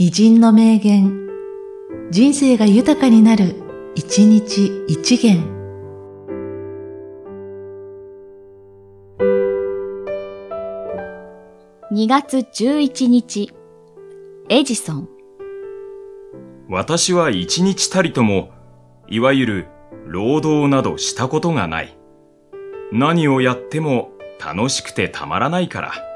偉人の名言、人生が豊かになる、一日一元。2月11日、エジソン。私は一日たりとも、いわゆる労働などしたことがない。何をやっても楽しくてたまらないから。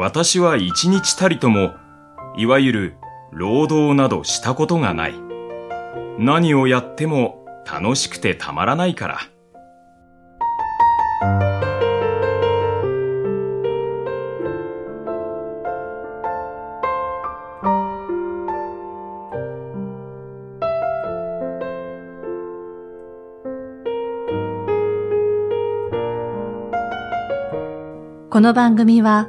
私は一日たりとも、いわゆる労働などしたことがない。何をやっても楽しくてたまらないから。この番組は、